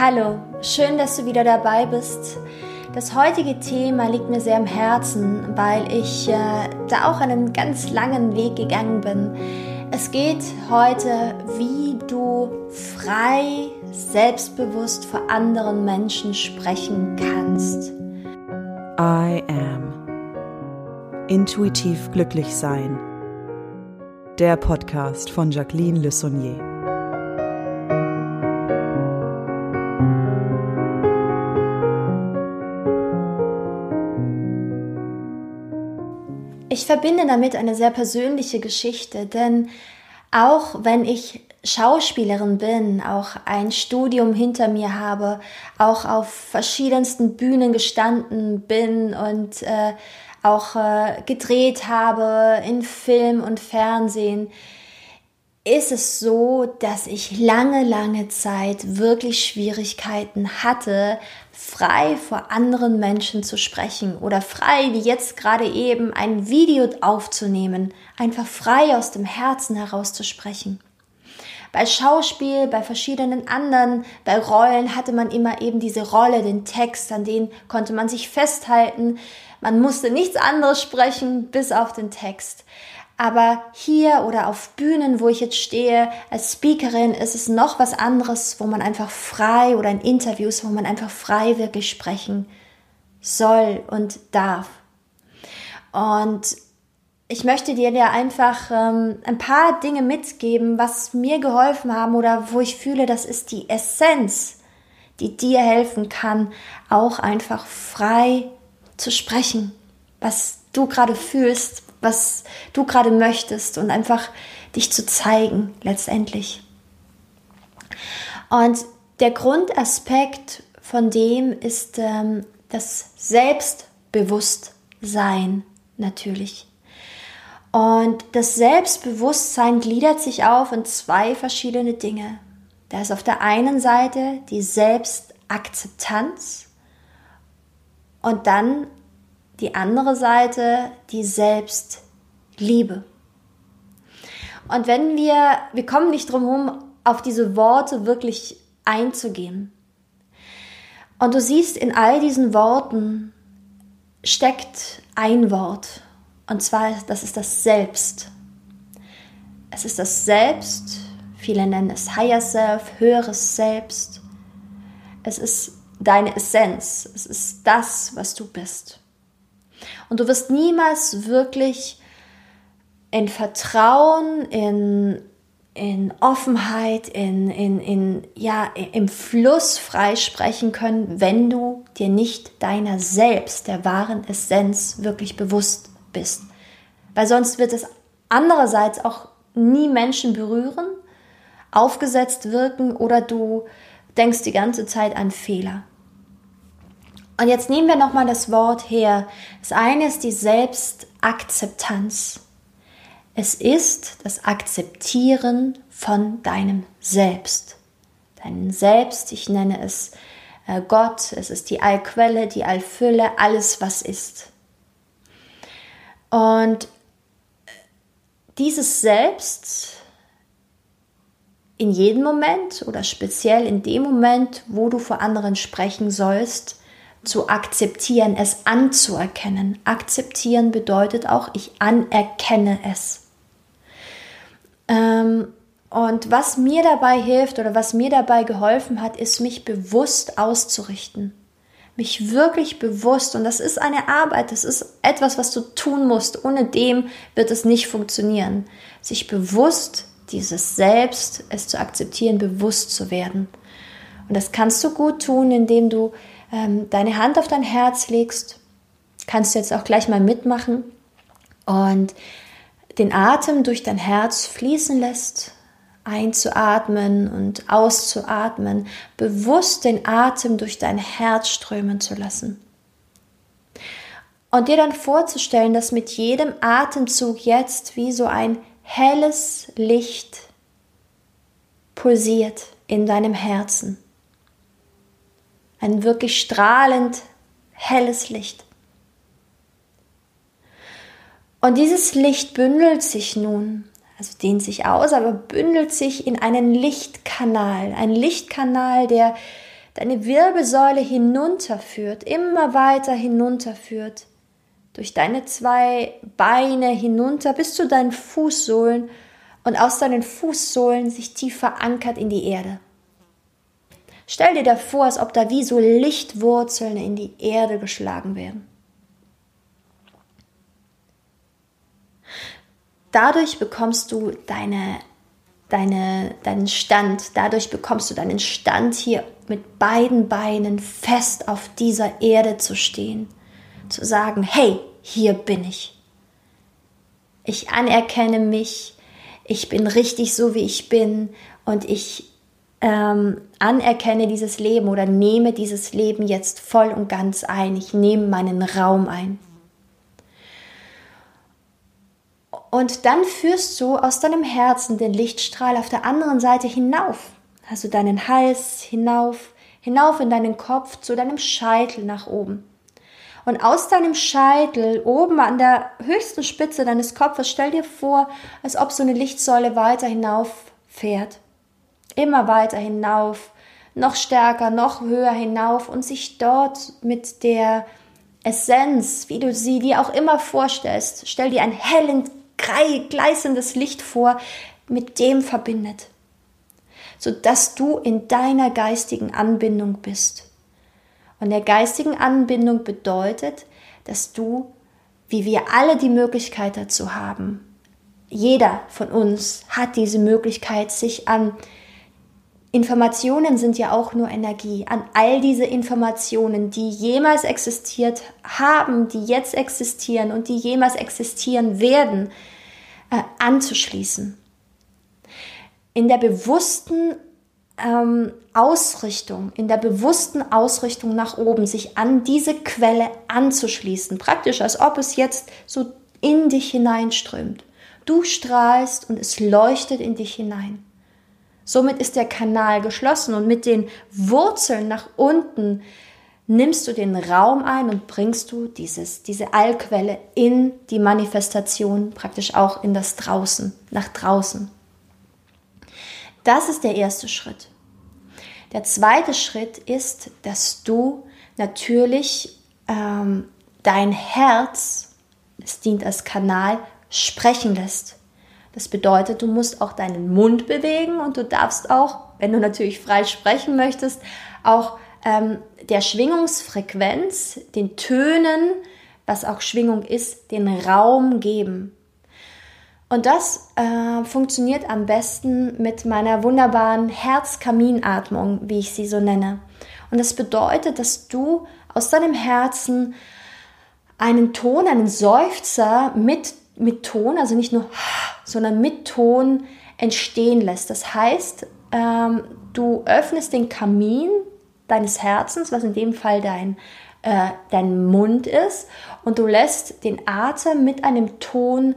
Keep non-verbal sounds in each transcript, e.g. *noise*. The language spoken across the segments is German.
Hallo, schön, dass du wieder dabei bist. Das heutige Thema liegt mir sehr am Herzen, weil ich äh, da auch einen ganz langen Weg gegangen bin. Es geht heute, wie du frei, selbstbewusst vor anderen Menschen sprechen kannst. I am. Intuitiv glücklich sein. Der Podcast von Jacqueline Le Saunier. Ich verbinde damit eine sehr persönliche Geschichte, denn auch wenn ich Schauspielerin bin, auch ein Studium hinter mir habe, auch auf verschiedensten Bühnen gestanden bin und äh, auch äh, gedreht habe in Film und Fernsehen, ist es so, dass ich lange, lange Zeit wirklich Schwierigkeiten hatte, frei vor anderen Menschen zu sprechen oder frei, wie jetzt gerade eben, ein Video aufzunehmen, einfach frei aus dem Herzen heraus zu sprechen. Bei Schauspiel, bei verschiedenen anderen, bei Rollen hatte man immer eben diese Rolle, den Text, an den konnte man sich festhalten. Man musste nichts anderes sprechen, bis auf den Text. Aber hier oder auf Bühnen, wo ich jetzt stehe, als Speakerin, ist es noch was anderes, wo man einfach frei oder in Interviews, wo man einfach frei wirklich sprechen soll und darf. Und ich möchte dir ja einfach ähm, ein paar Dinge mitgeben, was mir geholfen haben oder wo ich fühle, das ist die Essenz, die dir helfen kann, auch einfach frei zu sprechen, was du gerade fühlst, was du gerade möchtest und einfach dich zu zeigen letztendlich. Und der Grundaspekt von dem ist ähm, das Selbstbewusstsein natürlich. Und das Selbstbewusstsein gliedert sich auf in zwei verschiedene Dinge. Da ist auf der einen Seite die Selbstakzeptanz und dann die andere Seite die Selbstliebe. Und wenn wir, wir kommen nicht drum herum, auf diese Worte wirklich einzugehen. Und du siehst, in all diesen Worten steckt ein Wort. Und zwar, das ist das Selbst. Es ist das Selbst, viele nennen es Higher Self, höheres Selbst. Es ist deine Essenz. Es ist das, was du bist. Und du wirst niemals wirklich in Vertrauen, in, in Offenheit, in, in, in, ja, im Fluss freisprechen können, wenn du dir nicht deiner selbst, der wahren Essenz wirklich bewusst bist. Weil sonst wird es andererseits auch nie Menschen berühren, aufgesetzt wirken oder du denkst die ganze Zeit an Fehler. Und jetzt nehmen wir nochmal das Wort her. Das eine ist die Selbstakzeptanz. Es ist das Akzeptieren von deinem Selbst. Deinem Selbst, ich nenne es äh, Gott, es ist die Allquelle, die Allfülle, alles, was ist. Und dieses Selbst in jedem Moment oder speziell in dem Moment, wo du vor anderen sprechen sollst, zu akzeptieren, es anzuerkennen. Akzeptieren bedeutet auch, ich anerkenne es. Ähm, und was mir dabei hilft oder was mir dabei geholfen hat, ist, mich bewusst auszurichten. Mich wirklich bewusst, und das ist eine Arbeit, das ist etwas, was du tun musst. Ohne dem wird es nicht funktionieren. Sich bewusst dieses Selbst, es zu akzeptieren, bewusst zu werden. Und das kannst du gut tun, indem du ähm, deine Hand auf dein Herz legst. Kannst du jetzt auch gleich mal mitmachen und den Atem durch dein Herz fließen lässt, einzuatmen und auszuatmen, bewusst den Atem durch dein Herz strömen zu lassen. Und dir dann vorzustellen, dass mit jedem Atemzug jetzt wie so ein helles Licht pulsiert in deinem Herzen ein wirklich strahlend helles Licht. Und dieses Licht bündelt sich nun also dehnt sich aus, aber bündelt sich in einen Lichtkanal, ein Lichtkanal, der deine Wirbelsäule hinunterführt, immer weiter hinunterführt, durch deine zwei Beine hinunter bis zu deinen Fußsohlen und aus deinen Fußsohlen sich tief verankert in die Erde. Stell dir davor, als ob da wie so Lichtwurzeln in die Erde geschlagen werden. Dadurch bekommst du deine, deine, deinen Stand, dadurch bekommst du deinen Stand hier mit beiden Beinen fest auf dieser Erde zu stehen, zu sagen, hey, hier bin ich. Ich anerkenne mich, ich bin richtig so, wie ich bin und ich ähm, anerkenne dieses Leben oder nehme dieses Leben jetzt voll und ganz ein. Ich nehme meinen Raum ein. Und dann führst du aus deinem Herzen den Lichtstrahl auf der anderen Seite hinauf. Also deinen Hals hinauf, hinauf in deinen Kopf, zu deinem Scheitel nach oben. Und aus deinem Scheitel, oben an der höchsten Spitze deines Kopfes, stell dir vor, als ob so eine Lichtsäule weiter hinauf fährt. Immer weiter hinauf, noch stärker, noch höher hinauf und sich dort mit der Essenz, wie du sie dir auch immer vorstellst, stell dir einen hellen, gleißendes Licht vor, mit dem verbindet, sodass du in deiner geistigen Anbindung bist. Und der geistigen Anbindung bedeutet, dass du, wie wir alle die Möglichkeit dazu haben, jeder von uns hat diese Möglichkeit, sich an Informationen sind ja auch nur Energie, an all diese Informationen, die jemals existiert haben, die jetzt existieren und die jemals existieren werden, äh, anzuschließen. In der bewussten ähm, Ausrichtung, in der bewussten Ausrichtung nach oben, sich an diese Quelle anzuschließen, praktisch als ob es jetzt so in dich hineinströmt. Du strahlst und es leuchtet in dich hinein. Somit ist der Kanal geschlossen und mit den Wurzeln nach unten nimmst du den Raum ein und bringst du dieses, diese Allquelle in die Manifestation, praktisch auch in das Draußen, nach draußen. Das ist der erste Schritt. Der zweite Schritt ist, dass du natürlich ähm, dein Herz, es dient als Kanal, sprechen lässt. Das bedeutet, du musst auch deinen Mund bewegen und du darfst auch, wenn du natürlich frei sprechen möchtest, auch ähm, der Schwingungsfrequenz, den Tönen, was auch Schwingung ist, den Raum geben. Und das äh, funktioniert am besten mit meiner wunderbaren Herzkaminatmung, wie ich sie so nenne. Und das bedeutet, dass du aus deinem Herzen einen Ton, einen Seufzer mit mit Ton, also nicht nur, sondern mit Ton entstehen lässt. Das heißt, ähm, du öffnest den Kamin deines Herzens, was in dem Fall dein, äh, dein Mund ist, und du lässt den Atem mit einem Ton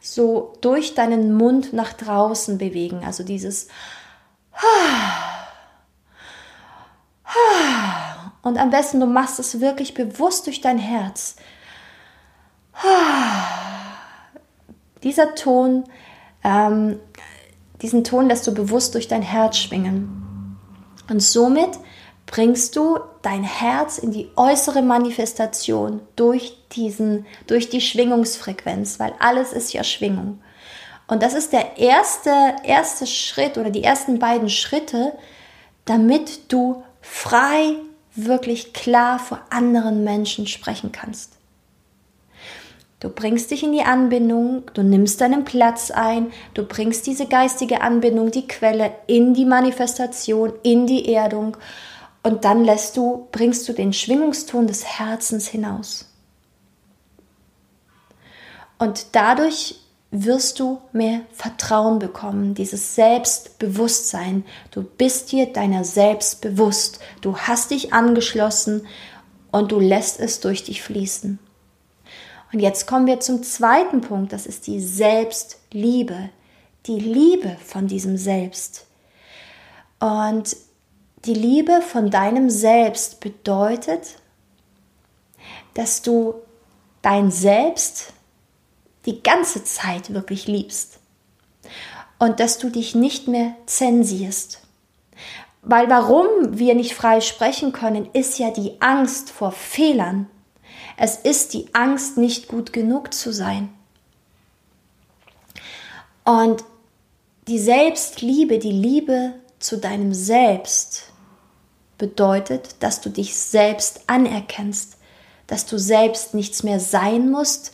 so durch deinen Mund nach draußen bewegen. Also dieses und am besten du machst es wirklich bewusst durch dein Herz. Dieser Ton, ähm, diesen Ton lässt du bewusst durch dein Herz schwingen. Und somit bringst du dein Herz in die äußere Manifestation durch diesen, durch die Schwingungsfrequenz, weil alles ist ja Schwingung. Und das ist der erste, erste Schritt oder die ersten beiden Schritte, damit du frei, wirklich klar vor anderen Menschen sprechen kannst. Du bringst dich in die Anbindung, du nimmst deinen Platz ein, du bringst diese geistige Anbindung, die Quelle in die Manifestation, in die Erdung und dann lässt du, bringst du den Schwingungston des Herzens hinaus. Und dadurch wirst du mehr Vertrauen bekommen, dieses Selbstbewusstsein. Du bist dir deiner selbst bewusst. Du hast dich angeschlossen und du lässt es durch dich fließen. Und jetzt kommen wir zum zweiten Punkt, das ist die Selbstliebe, die Liebe von diesem Selbst. Und die Liebe von deinem Selbst bedeutet, dass du dein Selbst die ganze Zeit wirklich liebst. und dass du dich nicht mehr zensierst. Weil warum wir nicht frei sprechen können, ist ja die Angst vor Fehlern. Es ist die Angst, nicht gut genug zu sein. Und die Selbstliebe, die Liebe zu deinem Selbst bedeutet, dass du dich selbst anerkennst, dass du selbst nichts mehr sein musst,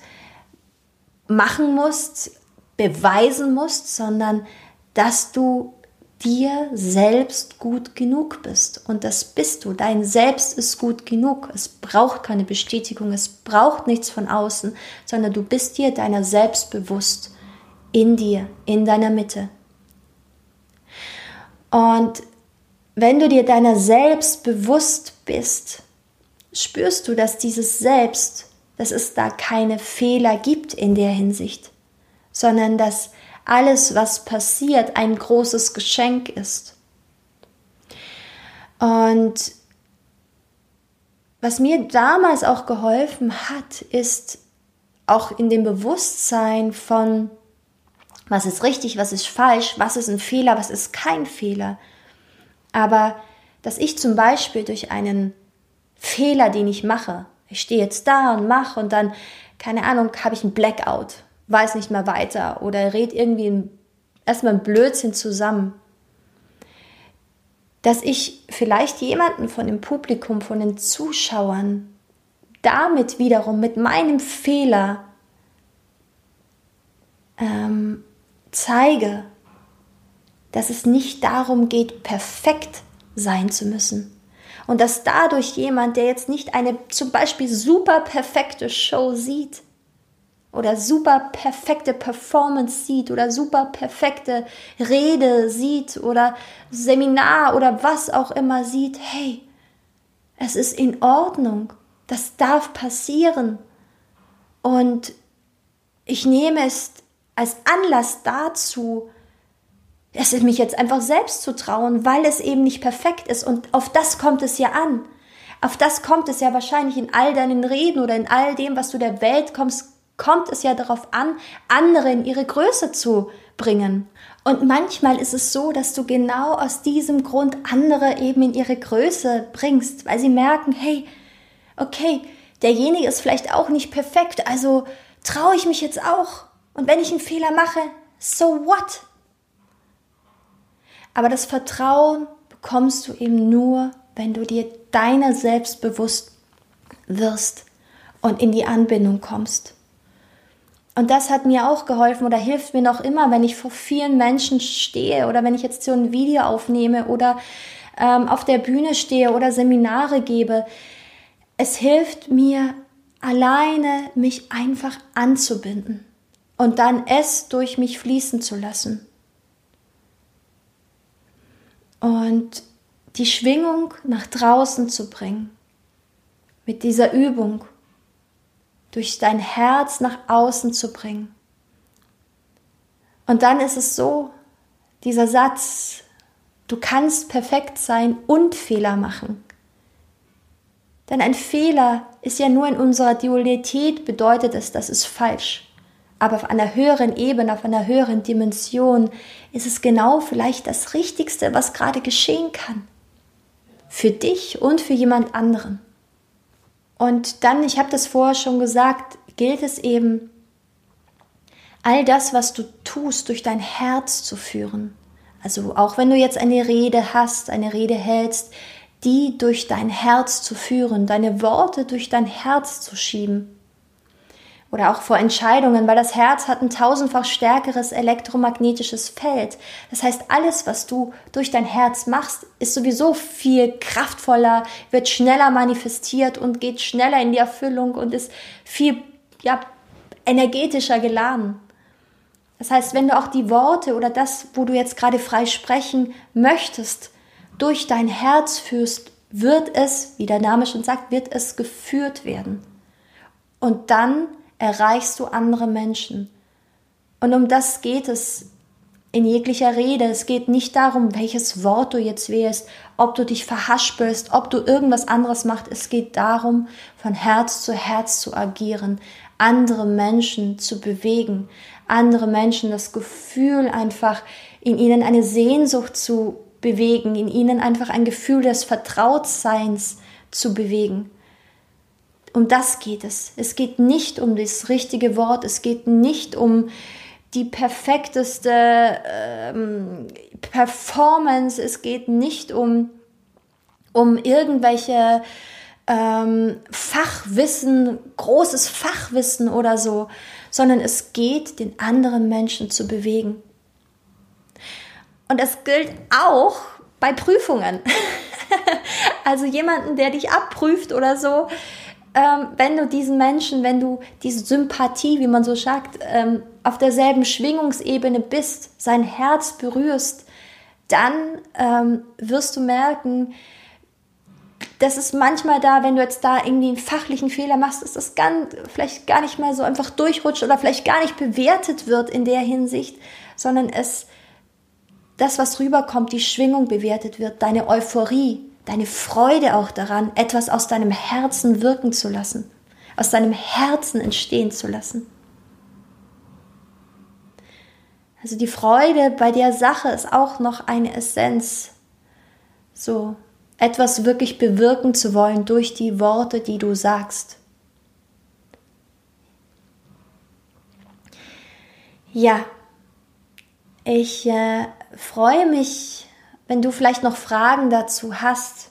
machen musst, beweisen musst, sondern dass du dir selbst gut genug bist. Und das bist du. Dein Selbst ist gut genug. Es braucht keine Bestätigung, es braucht nichts von außen, sondern du bist dir deiner selbst bewusst. In dir, in deiner Mitte. Und wenn du dir deiner selbst bewusst bist, spürst du, dass dieses Selbst, dass es da keine Fehler gibt in der Hinsicht, sondern dass alles, was passiert, ein großes Geschenk ist. Und was mir damals auch geholfen hat, ist auch in dem Bewusstsein von, was ist richtig, was ist falsch, was ist ein Fehler, was ist kein Fehler. Aber dass ich zum Beispiel durch einen Fehler, den ich mache, ich stehe jetzt da und mache und dann, keine Ahnung, habe ich einen Blackout weiß nicht mehr weiter oder red irgendwie erstmal ein Blödsinn zusammen. Dass ich vielleicht jemanden von dem Publikum, von den Zuschauern damit wiederum mit meinem Fehler ähm, zeige, dass es nicht darum geht, perfekt sein zu müssen. Und dass dadurch jemand, der jetzt nicht eine zum Beispiel super perfekte Show sieht, oder super perfekte Performance sieht oder super perfekte Rede sieht oder Seminar oder was auch immer sieht, hey, es ist in Ordnung, das darf passieren. Und ich nehme es als Anlass dazu, es mich jetzt einfach selbst zu trauen, weil es eben nicht perfekt ist. Und auf das kommt es ja an. Auf das kommt es ja wahrscheinlich in all deinen Reden oder in all dem, was du der Welt kommst, kommt es ja darauf an, andere in ihre Größe zu bringen. Und manchmal ist es so, dass du genau aus diesem Grund andere eben in ihre Größe bringst, weil sie merken, hey, okay, derjenige ist vielleicht auch nicht perfekt, also traue ich mich jetzt auch. Und wenn ich einen Fehler mache, so what? Aber das Vertrauen bekommst du eben nur, wenn du dir deiner selbst bewusst wirst und in die Anbindung kommst. Und das hat mir auch geholfen oder hilft mir noch immer, wenn ich vor vielen Menschen stehe oder wenn ich jetzt so ein Video aufnehme oder ähm, auf der Bühne stehe oder Seminare gebe. Es hilft mir alleine, mich einfach anzubinden und dann es durch mich fließen zu lassen. Und die Schwingung nach draußen zu bringen mit dieser Übung durch dein Herz nach außen zu bringen. Und dann ist es so, dieser Satz, du kannst perfekt sein und Fehler machen. Denn ein Fehler ist ja nur in unserer Dualität, bedeutet es, das ist falsch. Aber auf einer höheren Ebene, auf einer höheren Dimension ist es genau vielleicht das Richtigste, was gerade geschehen kann. Für dich und für jemand anderen. Und dann, ich habe das vorher schon gesagt, gilt es eben, all das, was du tust, durch dein Herz zu führen. Also auch wenn du jetzt eine Rede hast, eine Rede hältst, die durch dein Herz zu führen, deine Worte durch dein Herz zu schieben oder auch vor Entscheidungen, weil das Herz hat ein tausendfach stärkeres elektromagnetisches Feld. Das heißt, alles, was du durch dein Herz machst, ist sowieso viel kraftvoller, wird schneller manifestiert und geht schneller in die Erfüllung und ist viel ja, energetischer geladen. Das heißt, wenn du auch die Worte oder das, wo du jetzt gerade frei sprechen möchtest, durch dein Herz führst, wird es, wie der Name schon sagt, wird es geführt werden. Und dann erreichst du andere Menschen. Und um das geht es in jeglicher Rede. Es geht nicht darum, welches Wort du jetzt wählst, ob du dich verhaspelst, ob du irgendwas anderes machst. Es geht darum, von Herz zu Herz zu agieren. andere Menschen zu bewegen, andere Menschen das Gefühl einfach in ihnen eine Sehnsucht zu bewegen, in ihnen einfach ein Gefühl des Vertrautseins zu bewegen. Um das geht es. Es geht nicht um das richtige Wort, es geht nicht um die perfekteste ähm, Performance, es geht nicht um, um irgendwelche ähm, Fachwissen, großes Fachwissen oder so, sondern es geht, den anderen Menschen zu bewegen. Und das gilt auch bei Prüfungen. *laughs* also jemanden, der dich abprüft oder so, ähm, wenn du diesen Menschen, wenn du diese Sympathie, wie man so sagt, ähm, auf derselben Schwingungsebene bist, sein Herz berührst, dann ähm, wirst du merken, das ist manchmal da, wenn du jetzt da irgendwie einen fachlichen Fehler machst, dass das ganz, vielleicht gar nicht mal so einfach durchrutscht oder vielleicht gar nicht bewertet wird in der Hinsicht, sondern es, das, was rüberkommt, die Schwingung bewertet wird, deine Euphorie, deine Freude auch daran, etwas aus deinem Herzen wirken zu lassen, aus deinem Herzen entstehen zu lassen. Also die Freude bei der Sache ist auch noch eine Essenz. So, etwas wirklich bewirken zu wollen durch die Worte, die du sagst. Ja, ich äh, freue mich, wenn du vielleicht noch Fragen dazu hast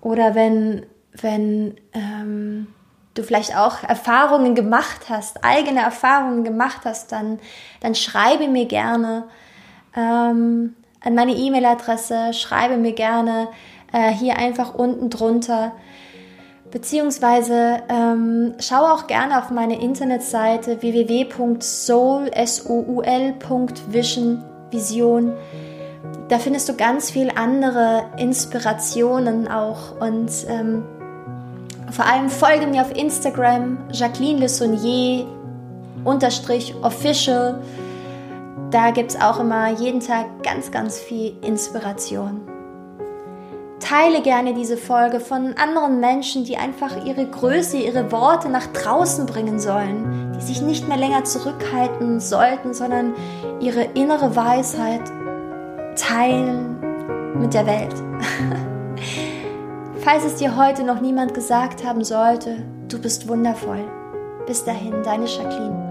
oder wenn, wenn ähm, du vielleicht auch Erfahrungen gemacht hast, eigene Erfahrungen gemacht hast, dann, dann schreibe mir gerne. Ähm, an meine E-Mail-Adresse, schreibe mir gerne äh, hier einfach unten drunter. Beziehungsweise ähm, schau auch gerne auf meine Internetseite www.soul.vision. Da findest du ganz viel andere Inspirationen auch und ähm, vor allem folge mir auf Instagram Jacqueline Le Saunier unterstrich official da gibt es auch immer jeden Tag ganz, ganz viel Inspiration. Teile gerne diese Folge von anderen Menschen, die einfach ihre Größe, ihre Worte nach draußen bringen sollen, die sich nicht mehr länger zurückhalten sollten, sondern ihre innere Weisheit teilen mit der Welt. Falls es dir heute noch niemand gesagt haben sollte, du bist wundervoll. Bis dahin, deine Jacqueline.